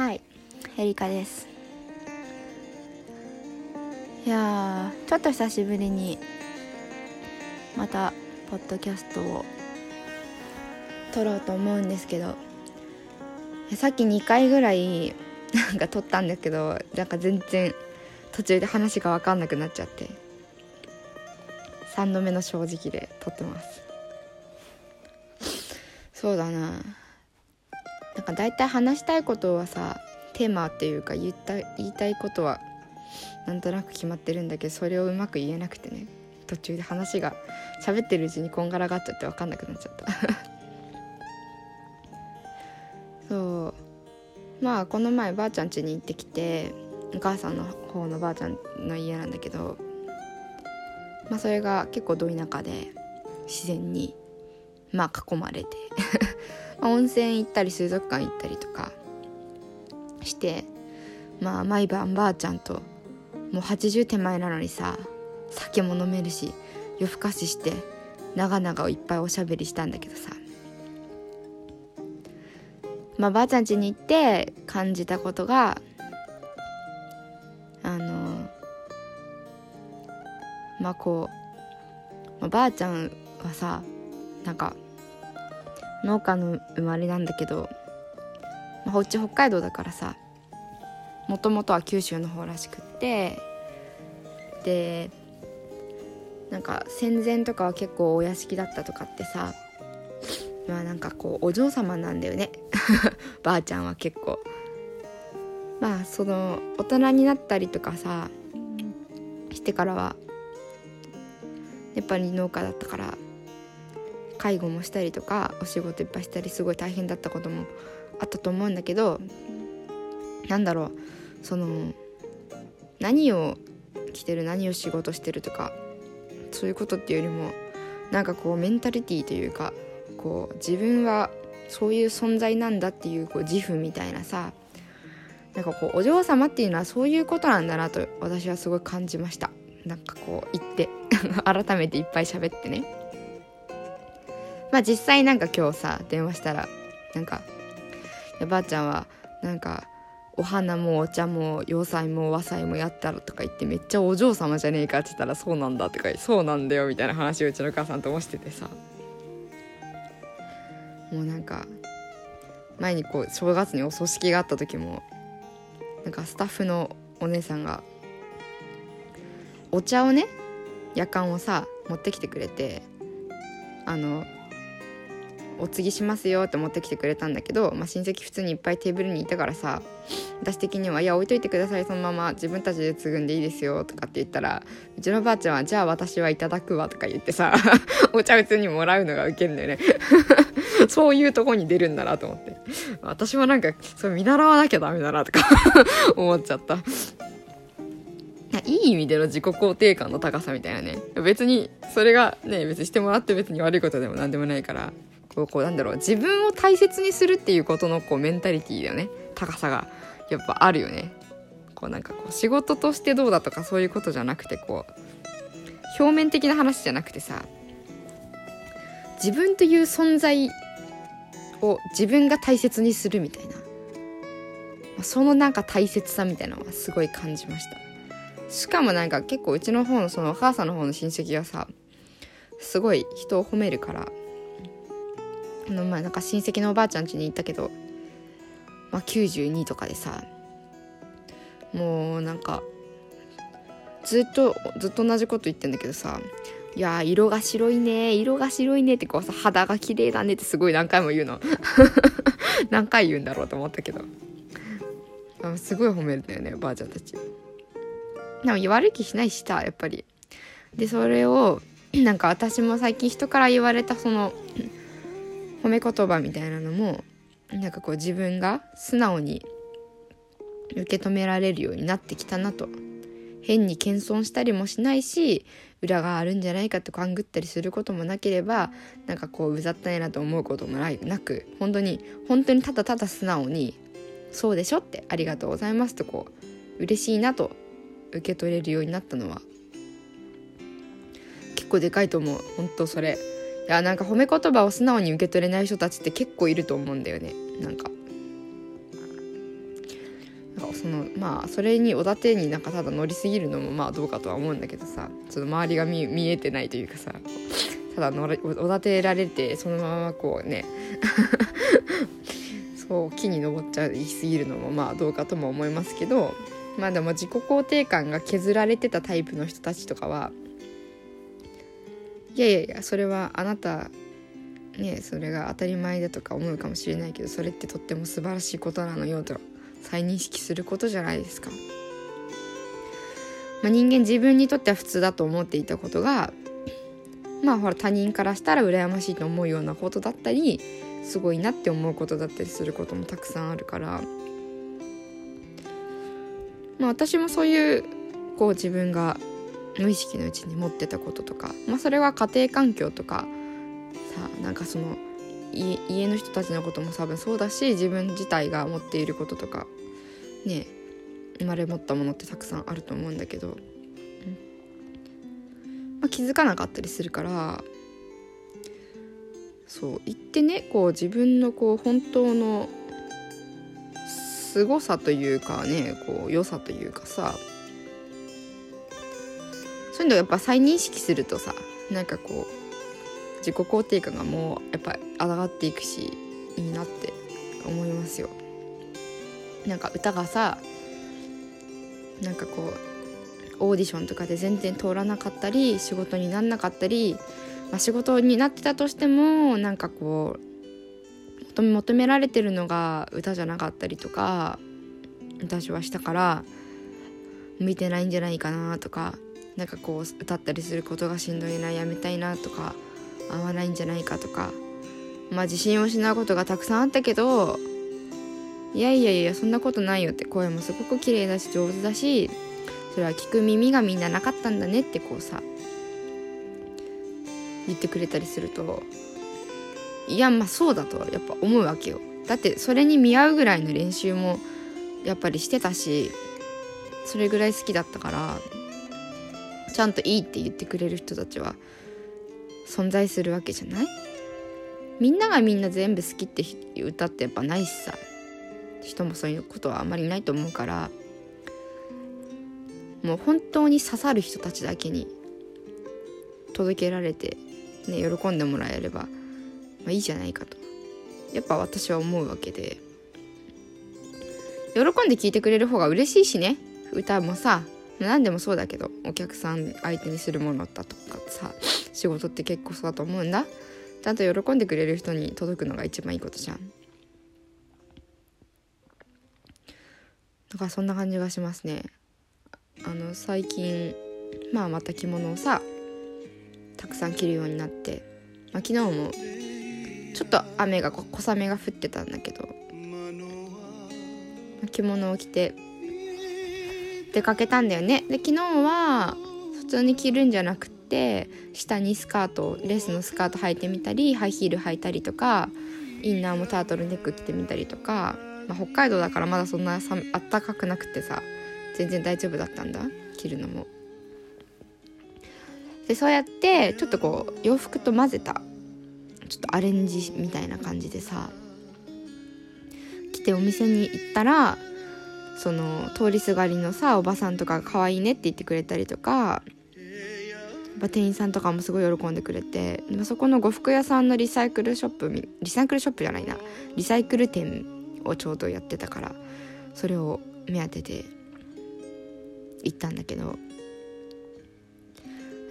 はい。エリカです。いやちょっと久しぶりにまたポッドキャストを撮ろうと思うんですけどさっき2回ぐらいなんか撮ったんだけどなんか全然途中で話が分かんなくなっちゃって3度目の正直で撮ってます。そうだな。か大体話したいことはさテーマっていうか言った言いたいことはなんとなく決まってるんだけどそれをうまく言えなくてね途中で話が喋ってるうちにこんがらがっちゃって分かんなくなっちゃった。そう。まあこの前ばあちゃん家に行ってきてお母さんの方のばあちゃんの家なんだけどまあそれが結構ど田舎で自然にまあ囲まれて。温泉行ったり水族館行ったりとかしてまあ毎晩ばあちゃんともう80手前なのにさ酒も飲めるし夜更かしして長々をいっぱいおしゃべりしたんだけどさ。まあばあちゃん家に行って感じたことがあのまあこう、まあ、ばあちゃんはさなんか農家の生まれなんだけど、まあ、こっち北海道だからさもともとは九州の方らしくってでなんか戦前とかは結構お屋敷だったとかってさまあなんかこうお嬢様なんだよね。ばあちゃんは結構。まあその大人になったりとかさしてからはやっぱり農家だったから介護もしたりとかお仕事いっぱいしたりすごい大変だったこともあったと思うんだけどなんだろうその何を着てる何を仕事してるとかそういうことっていうよりもなんかこうメンタリティーというかこう自分はそういう存在なんだっていうこう自負みたいなさなんかこうお嬢様っていうのはそういうことなんだなと私はすごい感じました。なんかこう言って 改めていっぱい喋ってね。まあ実際なんか今日さ電話したらなんか「ばあちゃんはなんかお花もお茶も洋菜も和菜もやったらとか言ってめっちゃお嬢様じゃねえかって言ったらそうなんだとかそうなんだよみたいな話をうちの母さんともしててさ。もうなんか前にこう正月にお葬式があった時もなんかスタッフのお姉さんがお茶をね夜間をさ持ってきてくれてあのお継ぎしますよって持ってきてくれたんだけど、まあ、親戚普通にいっぱいテーブルにいたからさ私的には「いや置いといてくださいそのまま自分たちで継ぐんでいいですよ」とかって言ったらうちのばあちゃんは「じゃあ私はいただくわ」とか言ってさ お茶普通にもらうのがウケるんだよね。そういうとこに出るんだなと思って。私もなんかそれ見習わなきゃダメだなとか 思っちゃった。いい意味での自己肯定感の高さみたいなね。別にそれがね別にしてもらって別に悪いことでも何でもないから。こうこうなんだろう自分を大切にするっていうことのこうメンタリティーだよね。高さがやっぱあるよね。こうなんかこう仕事としてどうだとかそういうことじゃなくてこう表面的な話じゃなくてさ自分という存在を自分が大切にするみたいな。そのなんか大切さみたいなのはすごい感じました。しかもなんか結構うちの方のそのお母さんの方の親戚がさすごい人を褒めるからあのまあなんか親戚のおばあちゃん家に行ったけど、まあ、92とかでさもうなんかずっとずっと同じこと言ってんだけどさ「いや色が白いね色が白いね」ってこうさ「肌が綺麗だね」ってすごい何回も言うの。何回言うんだろうと思ったけど。すごい褒めるんだよねおばあちゃんたち。でも悪い気しないしさやっぱり。でそれをなんか私も最近人から言われたその褒め言葉みたいなのもなんかこう自分が素直に受け止められるようになってきたなと。変に謙遜したりもしないし裏があるんじゃないかと勘ぐったりすることもなければなんかこううざったいなと思うこともなく本当に本当にただただ素直に「そうでしょ」って「ありがとうございます」とこう嬉しいなと受け取れるようになったのは結構でかいと思う。本当それ。やなんか褒め言葉を素直に受け取れない人たちって結構いると思うんだよね。なんかそのまあそれにおだてになんかただ乗りすぎるのもまあどうかとは思うんだけどさ。ちょっと周りが見見えてないというかさ。ただ乗れおだてられてそのままこうね。そう木に登っちゃいすぎるのもまあどうかとも思いますけど。まあでも自己肯定感が削られてたタイプの人たちとかはいやいやいやそれはあなたねそれが当たり前だとか思うかもしれないけどそれってとっても素晴らしいことなのよと再認識することじゃないですか。まあ、人間自分にとっては普通だと思っていたことがまあほら他人からしたら羨ましいと思うようなことだったりすごいなって思うことだったりすることもたくさんあるからまあ私もそういうこう自分が無意識のうちに持ってたこととか、まあ、それは家庭環境とかさなんかその家の人たちのことも多分そうだし自分自体が持っていることとかね生まれ持ったものってたくさんあると思うんだけど、まあ、気づかなかったりするからそう言ってねこう自分のこう本当の凄さというかねこう良さというかさそういうのやっぱ再認識するとさなんかこう自己肯定感がもうやっぱ上がっていくしいいなって思いますよ。なんか歌がさなんかこうオーディションとかで全然通らなかったり仕事になんなかったり、まあ、仕事になってたとしてもなんかこう求められてるのが歌じゃなかったりとか私はしたから向いてないんじゃないかなとかなんかこう歌ったりすることがしんどいなやめたいなとか合わないんじゃないかとかまあ自信を失うことがたくさんあったけどいやいやいやそんなことないよって声もすごく綺麗だし上手だしそれは聞く耳がみんななかったんだねってこうさ言ってくれたりするといやまあそうだとやっぱ思うわけよ。だってそれに見合うぐらいの練習もやっぱりしてたしそれぐらい好きだったからちゃんといいって言ってくれる人たちは存在するわけじゃない？みんながみんな全部好きって歌ってやっぱないしさ人もそういうことはあまりないと思うからもう本当に刺さる人たちだけに届けられて、ね、喜んでもらえれば、まあ、いいじゃないかと。やっぱ私は思うわけで。喜んで聴いてくれる方が嬉しいしね。歌もさ何でもそうだけどお客さん相手にするものだとかさ仕事って結構そうだと思うんだ。ちゃんと喜んでくれる人に届くのが一番いいことじゃん。だからそんな感じがしますね。あの最近まあまた着物をさたくさん着るようになって、まあ、昨日もちょっと雨が小雨が降ってたんだけど、着物を着て出かけたんだよねで昨日は普通に着るんじゃなくて下にスカートレースのスカート履いてみたりハイヒール履いたりとかインナーもタートルネック着てみたりとか、まあ、北海道だからまだそんなあったかくなくてさ全然大丈夫だったんだ着るのも。でそうやってちょっとこう洋服と混ぜたちょっとアレンジみたいな感じでさ着てお店に行ったらその通りすがりのさおばさんとかが可愛いねって言ってくれたりとか店員さんとかもすごい喜んでくれてそこの呉服屋さんのリサイクルショップリサイクルショップじゃないな。リサイクル店をちょうどやってたからそれを目当てで行ったんだけどや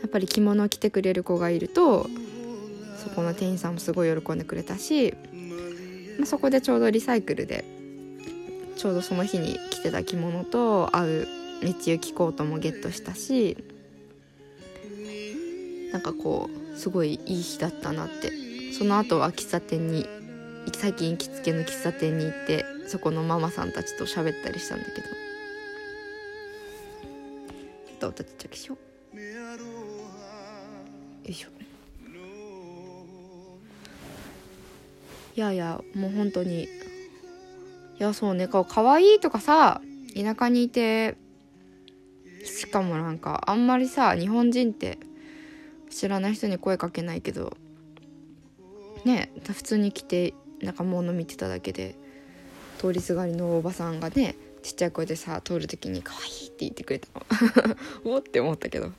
っぱり着物を着てくれる子がいるとそこの店員さんもすごい喜んでくれたし、まあ、そこでちょうどリサイクルでちょうどその日に着てた着物と合うメッチユキコートもゲットしたしなんかこうすごいいい日だったなって。その後は喫茶店に最近行きつけの喫茶店に行ってそこのママさんたちと喋ったりしたんだけど。ちょっと音ちっちゃくしよう。よいしょ。いやいやもう本当にいやそうねこう可愛いとかさ田舎にいてしかもなんかあんまりさ日本人って知らない人に声かけないけどね普通に来てなんか物見てただけで通りすがりのおばさんがねちっちゃい声でさ通る時に「可愛いって言ってくれたの。おって思ったけど。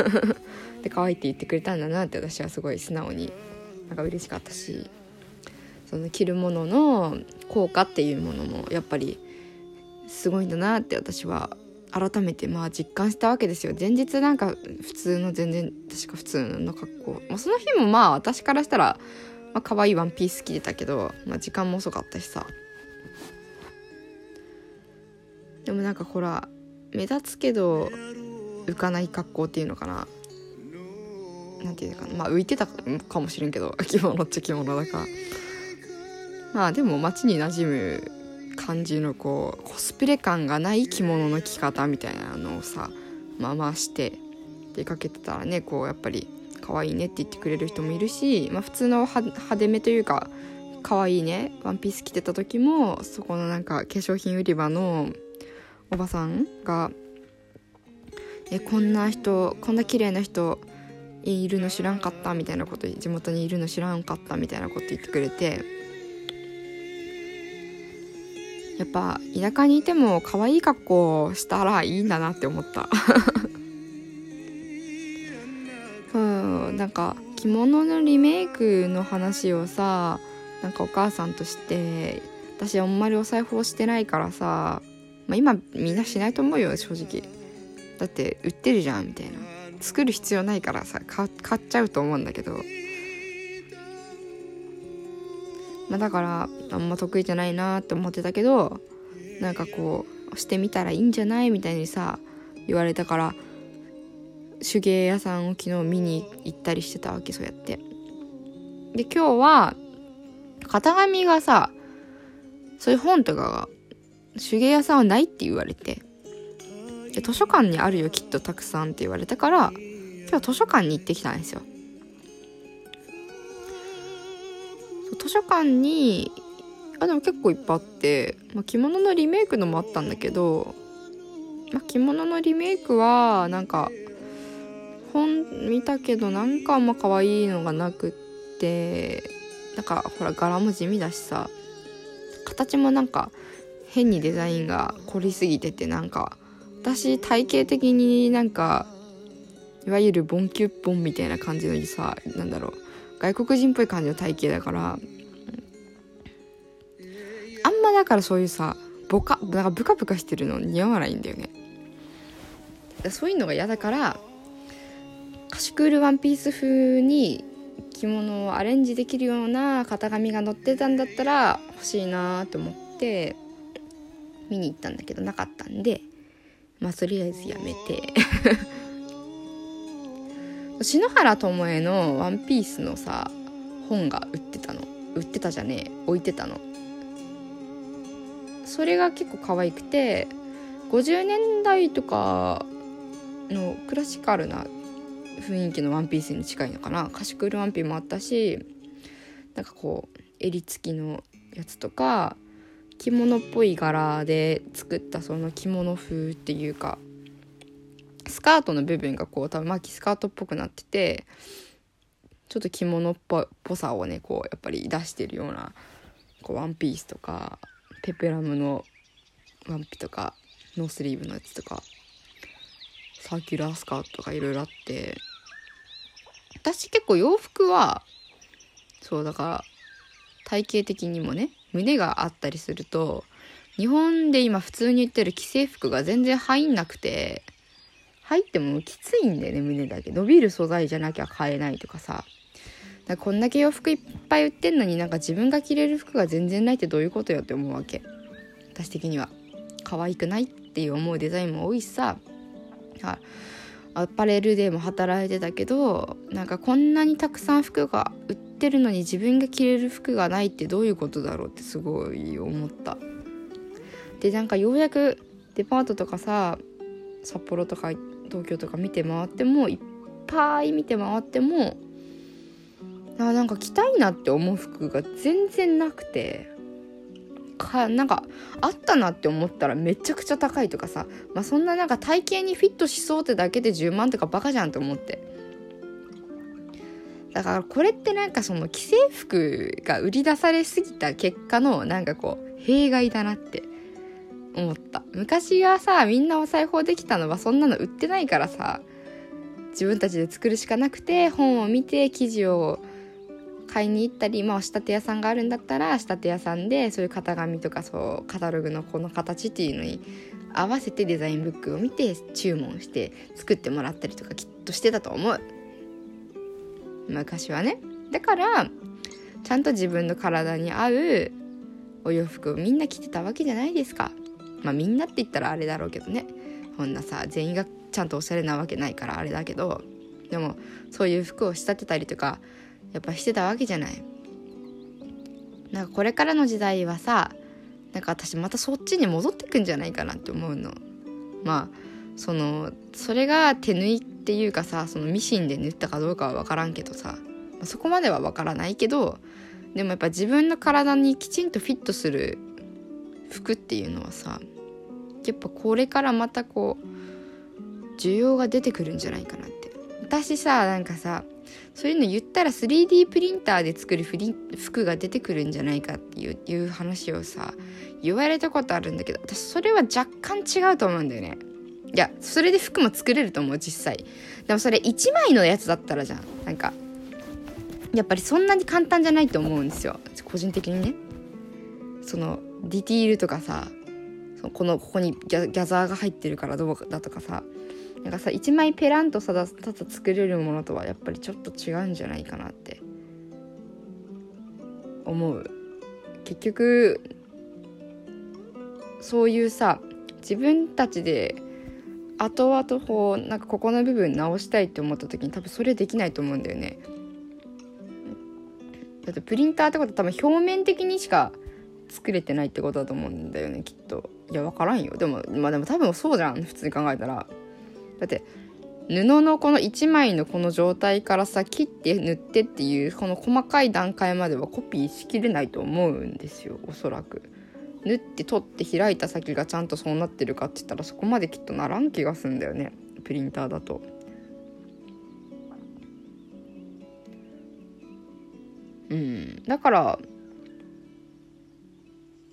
で可愛いって言ってくれたんだなって私はすごい素直になんか嬉しかったし。その着るものの効果っていうものもやっぱりすごいんだなって私は改めてまあ実感したわけですよ。前日なんか普通の全然確か普通の格好、まあ、その日もまあ私からしたら、まあ可愛いワンピース着てたけど、まあ、時間も遅かったしさ。でもなんかほら目立つけど浮かない格好っていうのかな。なんていうかな。まあ浮いてたかもしれんけど 着物っちゃ着物だから。まあでも街に馴染む感じのこうコスプレ感がない着物の着方みたいなのをさまあまあして出かけてたらねこうやっぱり可愛いねって言ってくれる人もいるし、まあ、普通の派手めというか可愛いねワンピース着てた時もそこのなんか化粧品売り場のおばさんが「えこんな人こんな綺麗な人いるの知らんかった」みたいなこと地元にいるの知らんかったみたいなこと言ってくれてやっぱ田舎にいても可愛い格好したらいいんだなって思った。うんなんか着物のリメイクの話をさなんかお母さんとして私あんまりお裁縫してないからさまあ、今みんなしないと思うよ正直。だって売ってるじゃんみたいな。作る必要ないからさ買っちゃうと思うんだけどまあだからあんま得意じゃないなって思ってたけどなんかこうしてみたらいいんじゃないみたいにさ言われたから手芸屋さんを昨日見に行ったりしてたわけそうやって。で今日は型紙がさそういう本とかが手芸屋さんはないって言われて。で図書館にあるよきっとたくさんって言われたから今日図書館に行ってきたんですよ。書館にあでも結構いっぱいあって、まあ、着物のリメイクのもあったんだけど、まあ、着物のリメイクはなんか本見たけどなんかあんま可愛いのがなくってなんかほら柄も地味だしさ形もなんか変にデザインが凝りすぎててなんか私体型的になんかいわゆるボンキュッボンみたいな感じのさなんだろう外国人っぽい感じの体型だからあんまだからそういうさボカなんかブカブカしてるの似合わないんだよね。そういうのが嫌だからカシクールワンピース風に着物をアレンジできるような型紙が載ってたんだったら欲しいなと思って見に行ったんだけどなかったんでまあとりあえずやめて。篠原智恵の「ワンピースのさ本が売ってたの。売ってたじゃねえ。置いてたの。それが結構可愛くて50年代とかのクラシカルな雰囲気のワンピースに近いのかな。カシクールワンピもあったしなんかこう襟付きのやつとか着物っぽい柄で作ったその着物風っていうかスカートの部分がこう多分巻きスカートっぽくなっててちょっと着物っぽさをねこうやっぱり出してるようなこうワンピースとかペプラムのワンピとかノースリーブのやつとかサーキュラースカートとかいろいろあって私結構洋服はそうだから体型的にもね胸があったりすると日本で今普通に言ってる既製服が全然入んなくて入ってもきついんだよね胸だけ。伸びる素材じゃなきゃ買えないとかさ。だこんだけ洋服いっぱい売ってんのになんか自分が着れる服が全然ないってどういうことよって思うわけ。私的には。可愛くないっていう思うデザインも多いしさ。アパレルでも働いてたけどなんかこんなにたくさん服が売ってるのに自分が着れる服がないってどういうことだろうってすごい思った。でなんかようやくデパートとかさ札幌とか東京とか見て回ってもいっぱい見て回ってもあなんか着たいなって思う服が全然なくて。かなんかあったなって思ったらめちゃくちゃ高いとかさ、まあ、そんななんか体型にフィットしそうってだけで10万とかバカじゃんって思って。だからこれってなんかその既製服が売り出されすぎた結果のなんかこう弊害だなって。思った。昔はさみんなお裁縫できたのはそんなの売ってないからさ自分たちで作るしかなくて本を見て生地を買いに行ったり、まあ、仕立て屋さんがあるんだったら仕立て屋さんでそういう型紙とかそうカタログのこの形っていうのに合わせてデザインブックを見て注文して作ってもらったりとかきっとしてたと思う。昔はね。だからちゃんと自分の体に合うお洋服をみんな着てたわけじゃないですか。まあみんなって言ったらあれだろうけどね。こんなさ全員がちゃんとおしゃれなわけないからあれだけど。でもそういう服を仕立てたりとかやっぱしてたわけじゃない。なんかこれからの時代はさなんか私またそっちに戻ってくんじゃないかなって思うの。まあそのそれが手縫いっていうかさそのミシンで縫ったかどうかは分からんけどさそこまでは分からないけどでもやっぱ自分の体にきちんとフィットする服っていうのはさやっぱこれからまたこう需要が出てくるんじゃないかなって。私さなんかさそういうの言ったら 3D プリンターで作る服が出てくるんじゃないかっていういう話をさ言われたことあるんだけど私それは若干違うと思うんだよね。いやそれで服も作れると思う実際。でもそれ1枚のやつだったらじゃん。なんかやっぱりそんなに簡単じゃないと思うんですよ。個人的にね。そのディティールとかさこのここにギャギャザーが入ってるからどうだとかさ。なんかさ1枚ペランとさだただ作れるものとはやっぱりちょっと違うんじゃないかなって。思う。結局そういうさ自分たちで後々こうなんかここの部分直したいって思った時に多分それできないと思うんだよね。だってプリンターってことは多分表面的にしか作れてないってことだと思うんだよねきっと。いや分からんよ。でもまあでも多分そうじゃん普通に考えたら。だって布のこの1枚のこの状態からさ切って塗ってっていうこの細かい段階まではコピーしきれないと思うんですよおそらく。縫って取って開いた先がちゃんとそうなってるかって言ったらそこまできっとならん気がすんだよねプリンターだと。うん、だから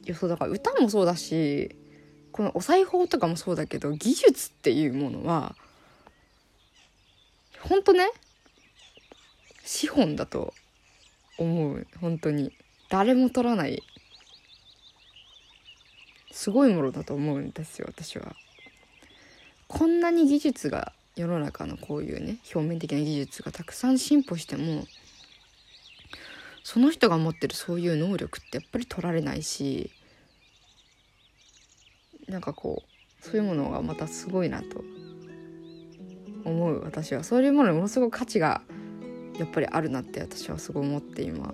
いやそうだから歌もそうだしこのお裁縫とかもそうだけど技術っていうものは本当ね資本だと思う。本当に。誰も取らない。すごいものだと思うんですよ私は。こんなに技術が世の中のこういうね表面的な技術がたくさん進歩してもその人が持ってるそういう能力ってやっぱり取られないしなんかこうそういうものがまたすごいなと思う私は。そういうものにものすごく価値がやっぱりあるなって私はすごい思って今。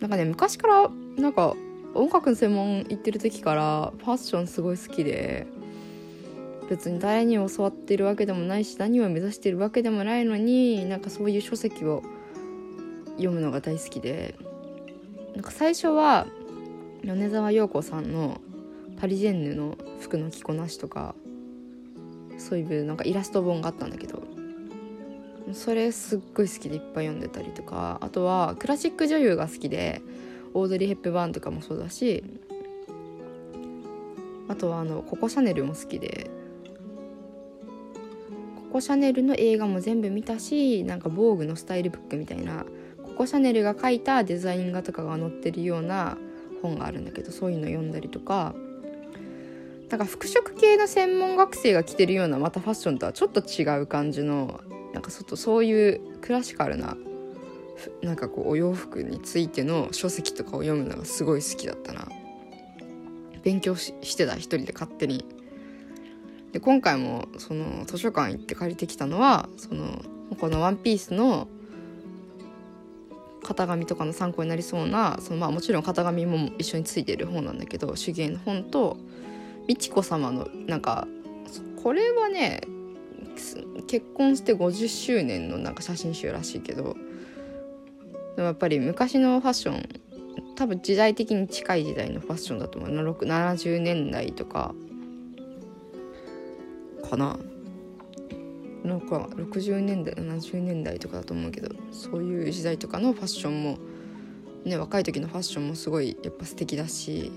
なんかね昔からなんか音楽の専門行ってる時からファッションすごい好きで別に誰に教わってるわけでもないし何を目指してるわけでもないのになんかそういう書籍を読むのが大好きで。なんか最初は米沢陽子さんのパリジェンヌの服の着こなしとかそういうなんかイラスト本があったんだけどそれすっごい好きでいっぱい読んでたりとかあとはクラシック女優が好きでオードリー・ヘップバーンとかもそうだしあとはあのココ・シャネルも好きでココ・シャネルの映画も全部見たしなんか防具のスタイルブックみたいなココ・シャネルが書いたデザイン画とかが載ってるような本があるんだけどそういうの読んだりとか。なんか服飾系の専門学生が着てるようなまたファッションとはちょっと違う感じのなんかそそういうクラシカルななんかこうお洋服についての書籍とかを読むのがすごい好きだったな。勉強してた一人で勝手に。で今回もその図書館行って借りてきたのはそのこの「ワンピースの型紙とかの参考になりそうなそのまあもちろん型紙も一緒についてる本なんだけど手芸の本と美智子様のなんかこれはね結婚して50周年のなんか写真集らしいけどでもやっぱり昔のファッション多分時代的に近い時代のファッションだと思う。70年代とかかな。なんか60年代70年代とかだと思うけどそういう時代とかのファッションも、ね、若い時のファッションもすごいやっぱ素敵だし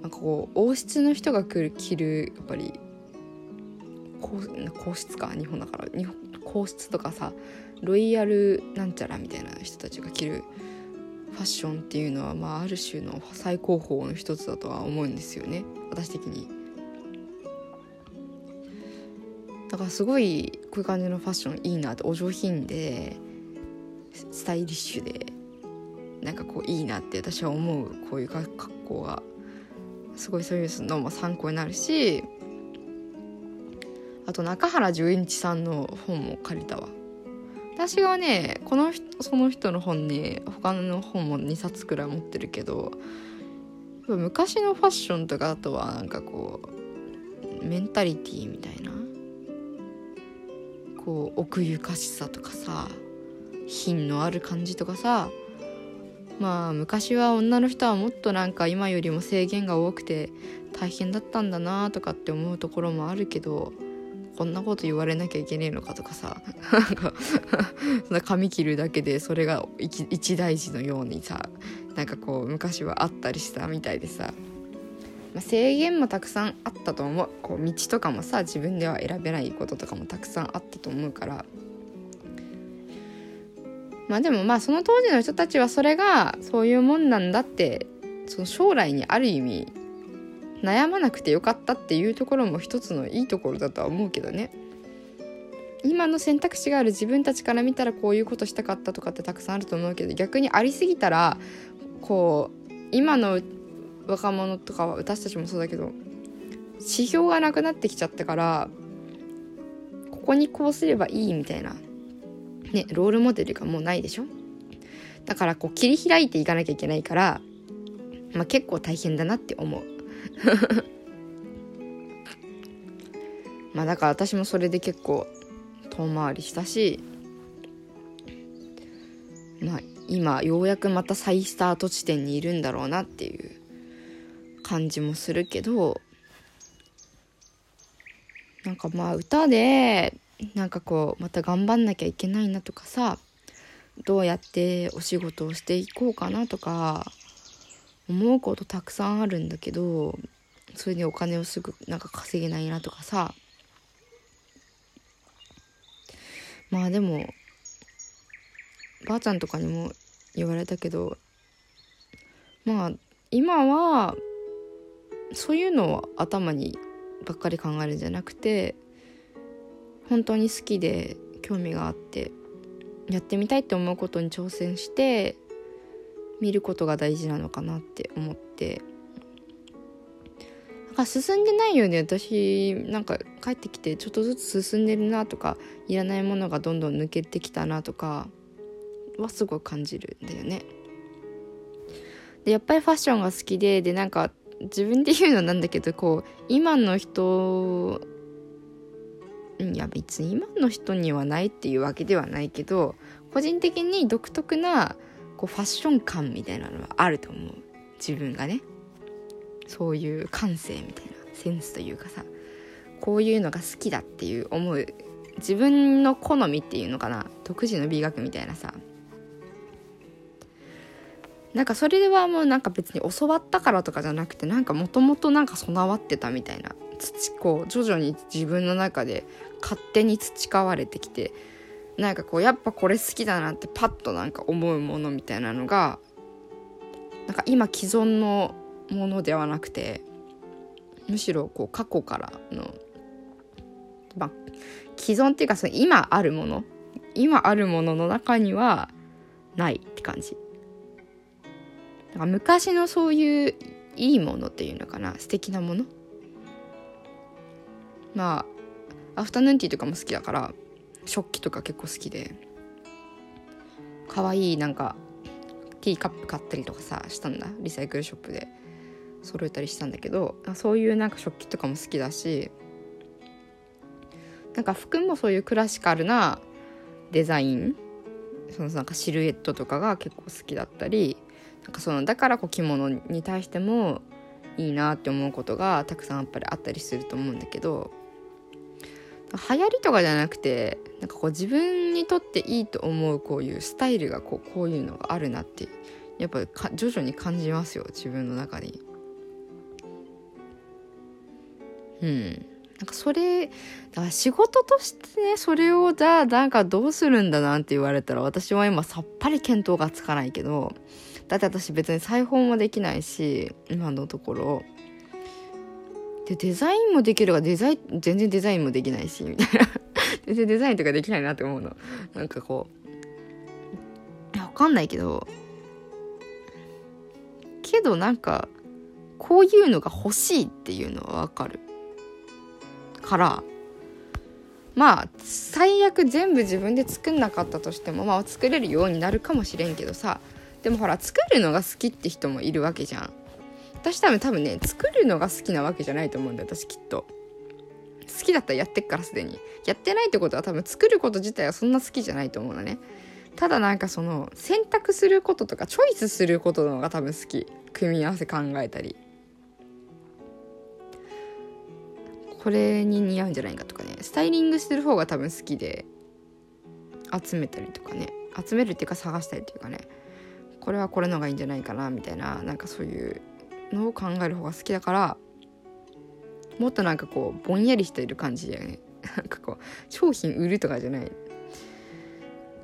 なんかこう王室の人が来る着るやっぱり皇室か日本だから日本皇室とかさロイヤルなんちゃらみたいな人たちが着るファッションっていうのは、まあ、ある種の最高峰の一つだとは思うんですよね私的に。だからすごいこういう感じのファッションいいなってお上品でスタイリッシュでなんかこういいなって私は思うこういう格好が。すごいそういうのも参考になるしあと中原純一さんの本も借りたわ。私がねこの人その人の本ね他の本も2冊くらい持ってるけど昔のファッションとかあとはなんかこうメンタリティーみたいな。こう奥ゆかしさとかさ品のある感じとかさまあ昔は女の人はもっとなんか今よりも制限が多くて大変だったんだなとかって思うところもあるけどこんなこと言われなきゃいけねえのかとかさなんかそんな髪切るだけでそれが一大事のようにさなんかこう昔はあったりしたみたいでさ、まあ、制限もたくさんあったと思う。こう道とかもさ自分では選べないこととかもたくさんあったと思うから。まあでもまあその当時の人たちはそれがそういうもんなんだってその将来にある意味悩まなくてよかったっていうところも一つのいいところだとは思うけどね。今の選択肢がある自分たちから見たらこういうことしたかったとかってたくさんあると思うけど逆にありすぎたらこう今の若者とかは私たちもそうだけど指標がなくなってきちゃったからここにこうすればいいみたいなねロールモデルがもうないでしょ？だからこう切り開いていかなきゃいけないから、まあ、結構大変だなって思う。まあだから私もそれで結構遠回りしたしまあ今ようやくまた再スタート地点にいるんだろうなっていう。感じもするけどなんかまあ歌でなんかこうまた頑張んなきゃいけないなとかさどうやってお仕事をしていこうかなとか思うことたくさんあるんだけどそれでお金をすぐなんか稼げないなとかさ。まあでもばあちゃんとかにも言われたけどまあ今はそういうのを頭にばっかり考えるんじゃなくて本当に好きで興味があってやってみたいって思うことに挑戦して見ることが大事なのかなって思ってなんか進んでないよね私なんか帰ってきてちょっとずつ進んでるなとかいらないものがどんどん抜けてきたなとかはすごい感じるんだよね。でやっぱりファッションが好きででなんか自分で言うのなんだけどこう今の人いや別に今の人にはないっていうわけではないけど個人的に独特なこうファッション感みたいなのはあると思う。自分がね。そういう感性みたいなセンスというかさこういうのが好きだっていう思う自分の好みっていうのかな。独自の美学みたいなさ。なんかそれではもうなんか別に教わったからとかじゃなくてなんかもともとなんか備わってたみたいな土こう徐々に自分の中で勝手に培われてきてなんかこうやっぱこれ好きだなってパッとなんか思うものみたいなのがなんか今既存のものではなくてむしろこう過去からのま既存っていうかその今あるもの今あるものの中にはないって感じ。なんか昔のそういういいものっていうのかな素敵なもの。まあアフタヌーンティーとかも好きだから食器とか結構好きで可愛いなんかティーカップ買ったりとかさしたんだ。リサイクルショップで。揃えたりしたんだけどそういうなんか食器とかも好きだしなんか服もそういうクラシカルなデザインそのなんかシルエットとかが結構好きだったりなんかそのだからこう着物に対してもいいなって思うことがたくさんやっぱりあったりすると思うんだけど流行りとかじゃなくてなんかこう自分にとっていいと思うこういうスタイルがこうこういうのがあるなってやっぱ徐々に感じますよ自分の中に。うんなんかそれだから仕事としてねそれをじゃあなんかどうするんだなんて言われたら私は今さっぱり見当がつかないけどだって私別に裁縫もできないし今のところ。でデザインもできるがデザイン全然デザインもできないしみたいな。全然デザインとかできないなって思うの。なんかこうわかんないけどけどなんかこういうのが欲しいっていうのはわかる。からまあ最悪全部自分で作んなかったとしてもまあ作れるようになるかもしれんけどさでもほら作るのが好きって人もいるわけじゃん。私多分多分ね作るのが好きなわけじゃないと思うんだよ私きっと。好きだったらやってっからすでに。やってないってことは多分作ること自体はそんな好きじゃないと思うのね。ただなんかその選択することとかチョイスすることの方が多分好き。組み合わせ考えたり。これに似合うんじゃないかとかね。スタイリングする方が多分好きで集めたりとかね。集めるっていうか探したりっていうかね。これはこれのがいいんじゃないかなみたいななんかそういうのを考える方が好きだからもっとなんかこうぼんやりしている感じだよね。なんかこう商品売るとかじゃない。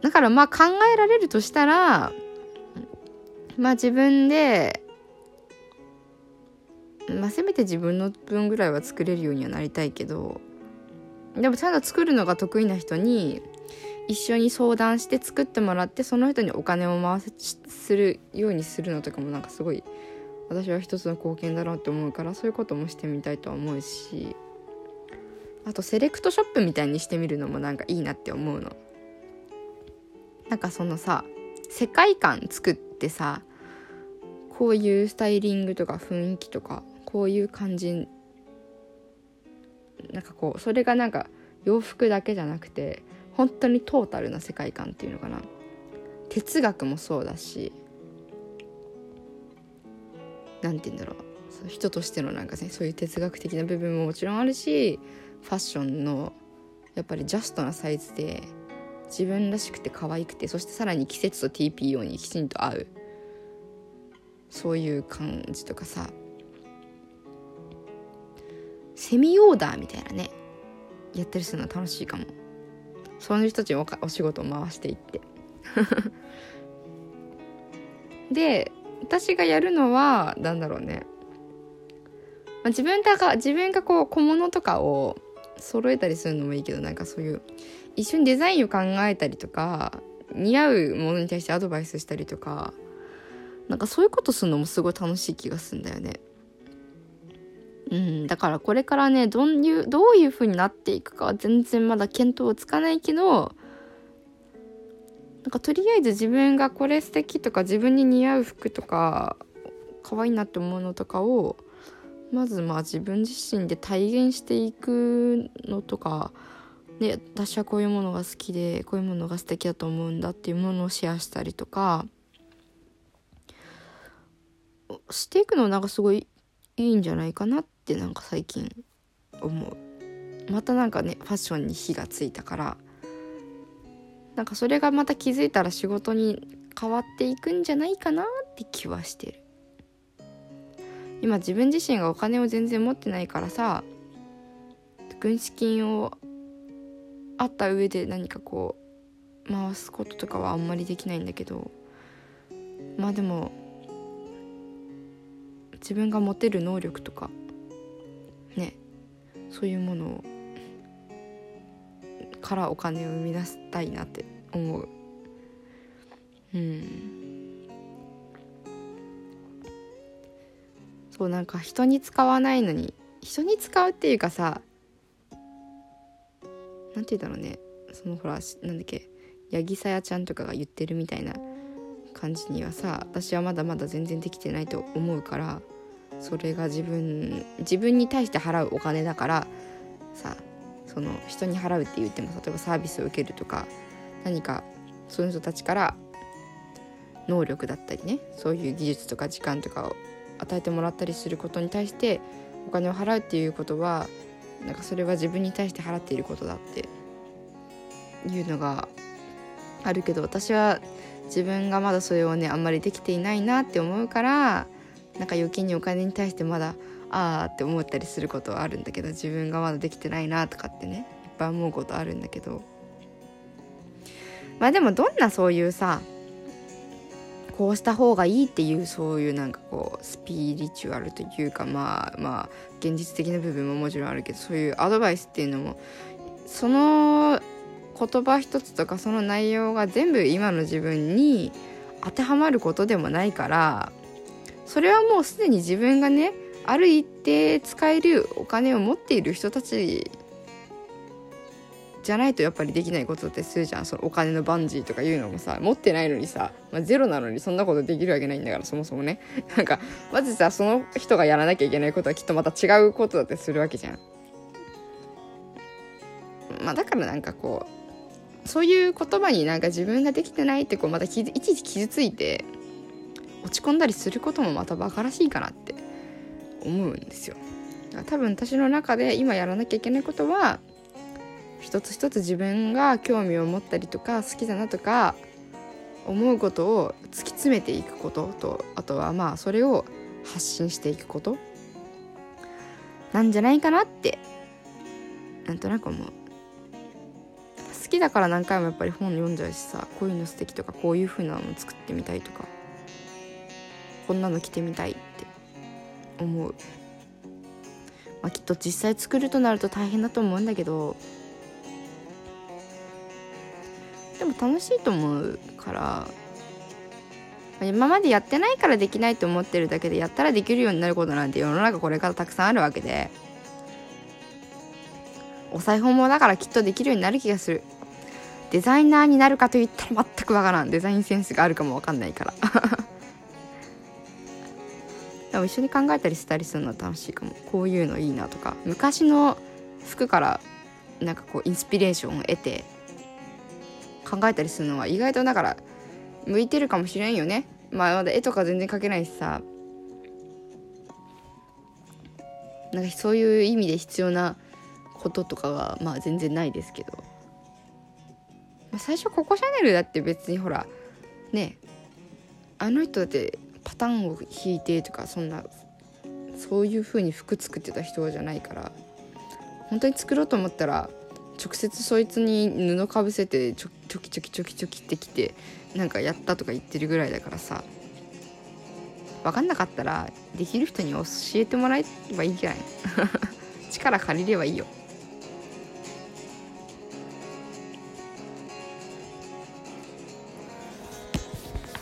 だからまあ考えられるとしたらまあ自分でまあせめて自分の分ぐらいは作れるようにはなりたいけどでもちゃんと作るのが得意な人に一緒に相談して作ってもらってその人にお金を回するようにするのとかもなんかすごい私は一つの貢献だろうって思うからそういうこともしてみたいとは思うしあとセレクトショップみたいにしてみるのもなんかいいなって思うの。なんかそのさ世界観作ってさこういうスタイリングとか雰囲気とかこういう感じなんかこうそれがなんか洋服だけじゃなくて本当にトータルな世界観っていうのかな。哲学もそうだし何て言うんだろう。人としてのなんかねそういう哲学的な部分ももちろんあるしファッションのやっぱりジャストなサイズで自分らしくて可愛くてそしてさらに季節と TPO にきちんと合う。そういう感じとかさ。セミオーダーみたいなねやったりするの楽しいかも。そういう人たちにお仕事を回していって で私がやるのは何だろうね、まあ、自分が自分がこう小物とかを揃えたりするのもいいけどなんかそういう一緒にデザインを考えたりとか似合うものに対してアドバイスしたりとかなんかそういうことするのもすごい楽しい気がするんだよね。うん、だからこれからねどういうどういう風になっていくか全然まだ見当つかないけどなんかとりあえず自分がこれ素敵とか自分に似合う服とか可愛いなって思うのとかをまずまあ自分自身で体現していくのとかで私はこういうものが好きでこういうものが素敵だと思うんだっていうものをシェアしたりとかしていくのなんかすごいいいんじゃないかなってなんか最近思う。またなんかねファッションに火がついたから。なんかそれがまた気づいたら仕事に変わっていくんじゃないかなって気はしてる。今自分自身がお金を全然持ってないからさ軍資金をあった上で何かこう回すこととかはあんまりできないんだけどまあでも自分が持てる能力とかねそういうものをからお金を生み出したいなって思う。うん。そうなんか人に使わないのに人に使うっていうかさなんて言うんだろうね。そのほらなんだっけ八木さやちゃんとかが言ってるみたいな感じにはさ私はまだまだ全然できてないと思うからそれが自分自分に対して払うお金だからさその人に払うって言っても例えばサービスを受けるとか何かその人たちから能力だったりねそういう技術とか時間とかを与えてもらったりすることに対してお金を払うっていうことはなんかそれは自分に対して払っていることだっていうのがあるけど私は自分がまだそれをねあんまりできていないなって思うからなんか余計にお金に対してまだああって思ったりすることはあるんだけど自分がまだできてないなとかってねいっぱい思うことあるんだけど。まあでもどんなそういうさこうした方がいいっていうそういうなんかこうスピリチュアルというかまあまあ現実的な部分ももちろんあるけどそういうアドバイスっていうのもその言葉一つとかその内容が全部今の自分に当てはまることでもないからそれはもうすでに自分がねある一定使えるお金を持っている人たちじゃないとやっぱりできないことってするじゃんそのお金のバンジーとかいうのもさ持ってないのにさ、まあ、ゼロなのにそんなことできるわけないんだからそもそもね なんかまずさその人がやらなきゃいけないことはきっとまた違うことだってするわけじゃん。まあ、だからなんかこうそういう言葉になんか自分ができてないってこうまたいちいち傷ついて落ち込んだりすることもまたバカらしいかなって思うんですよ。多分私の中で今やらなきゃいけないことは一つ一つ自分が興味を持ったりとか好きだなとか思うことを突き詰めていくこととあとはまあそれを発信していくこと。なんじゃないかなってなんとなく思う。好きだから何回もやっぱり本読んじゃうしさこういうの素敵とかこういう風なの作ってみたいとか。こんなの着てみたいって思う、まあ、きっと実際作るとなると大変だと思うんだけど。でも楽しいと思うから。今までやってないからできないと思ってるだけでやったらできるようになることなんて世の中これからたくさんあるわけで。お裁縫もだからきっとできるようになる気がする。デザイナーになるかといったら全くわからん。デザインセンスがあるかもわかんないから。でも一緒に考えたりしたりするのは楽しいかも。こういうのいいなとか。昔の服からなんかこうインスピレーションを得て考えたりするのは意外とだから向いてるかもしれんよね。まあまだ絵とか全然描けないしさなんかそういう意味で必要なこととかはまあ全然ないですけど、まあ、最初ココシャネルだって別にほらねあの人だってパターンを引いてとかそんなそういう風に服作ってた人じゃないから本当に作ろうと思ったら直接そいつに布かぶせてちょちょきちょきちょきちょきってきてなんかやったとか言ってるぐらいだからさ。分かんなかったらできる人に教えてもらえばいいんじゃない力借りればいいよ。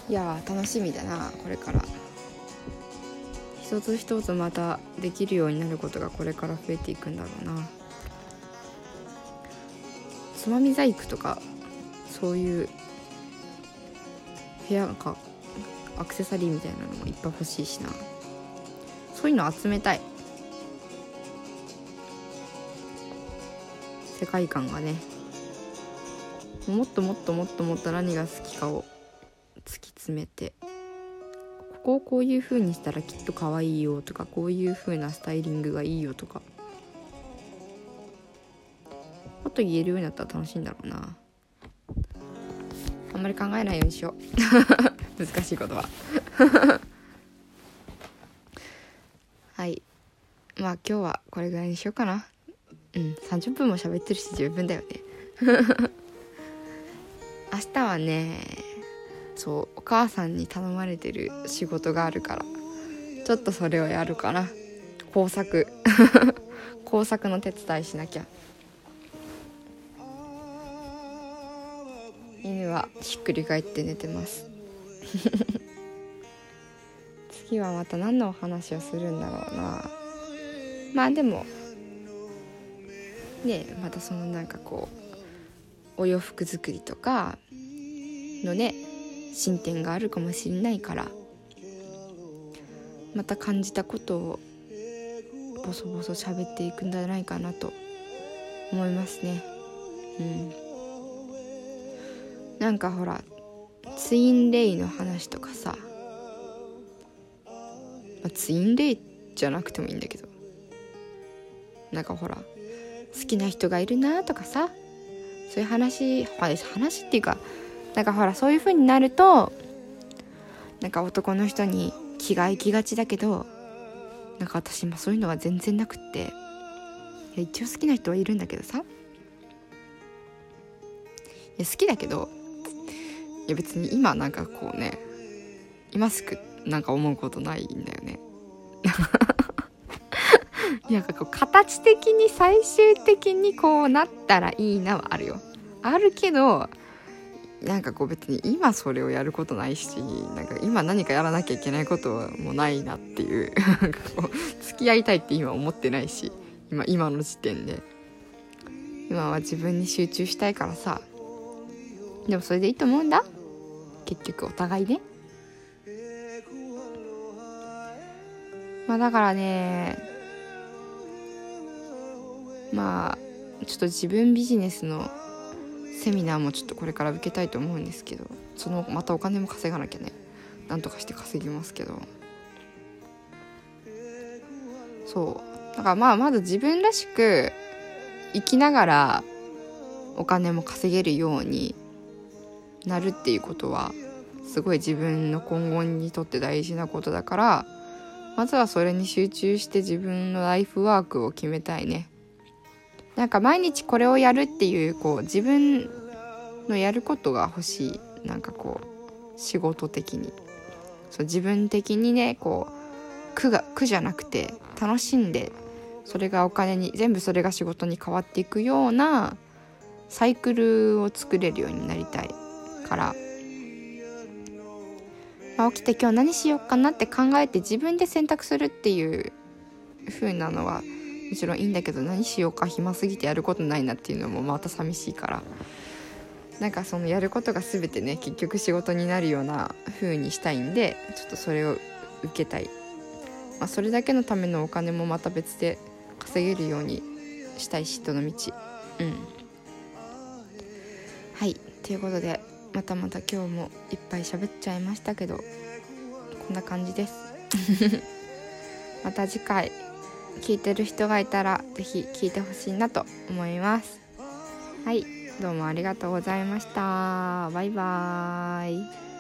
いや楽しみだなこれから。一つ一つまたできるようになることがこれから増えていくんだろうな。つまみ細工とかそういう部屋かアクセサリーみたいなのもいっぱい欲しいしな。そういうの集めたい。世界観がね。もっともっともっともっと何が好きかを突き詰めてここをこういう風にしたらきっと可愛いよとかこういう風なスタイリングがいいよとかもっと言えるようになったら楽しいんだろうな。あんまり考えないようにしよう。難しいことは。はい。まあ今日はこれぐらいにしようかな。うん。30分も喋ってるし十分だよね。明日はねそうお母さんに頼まれてる仕事があるから。ちょっとそれをやるかな。工作。工作の手伝いしなきゃ。犬はひっくり返って寝てます。次はまた何のお話をするんだろうな。まあでもねまたそのなんかこうお洋服作りとかのね進展があるかもしれないからまた感じたことをボソボソ喋っていくんじゃないかなと思いますね。うん。なんかほらツインレイの話とかさ、まあ、ツインレイじゃなくてもいいんだけどなんかほら好きな人がいるなとかさそういう話話っていうかなんかほらそういう風になるとなんか男の人に気が行きがちだけどなんか私今そういうのが全然なくっていや一応好きな人はいるんだけどさ。いや好きだけどいや別に今なんかこうね今すぐなんか思うことないんだよね。なんかこう形的に最終的にこうなったらいいなはあるよ。あるけどなんかこう別に今それをやることないしなんか今何かやらなきゃいけないこともないなっていうなんかこう付き合いたいって今思ってないし今今の時点で。今は自分に集中したいからさ。でもそれでいいと思うんだ。結局お互いねまあだからねまあちょっと自分ビジネスのセミナーもちょっとこれから受けたいと思うんですけどそのまたお金も稼がなきゃねなんとかして稼ぎますけど。そう。だからまあまず自分らしく生きながらお金も稼げるようになるっていうことはすごい自分の今後にとって大事なことだからまずはそれに集中して自分のライフワークを決めたいね。なんか毎日これをやるっていうこう自分のやることが欲しいなんかこう仕事的に。そう自分的にねこう苦が苦じゃなくて楽しんでそれがお金に全部それが仕事に変わっていくようなサイクルを作れるようになりたいから、まあ、起きて今日何しようかなって考えて自分で選択するっていう風なのはもちろんいいんだけど何しようか暇すぎてやることないなっていうのもまた寂しいから。なんかそのやることが全てね結局仕事になるような風にしたいんでちょっとそれを受けたい、まあ、それだけのためのお金もまた別で稼げるようにしたいし人の道。うん。はい。ということでまたまた今日もいっぱい喋っちゃいましたけどこんな感じです。また次回。聞いてる人がいたら是非聞いてほしいなと思います。はいどうもありがとうございました。バイバーイ。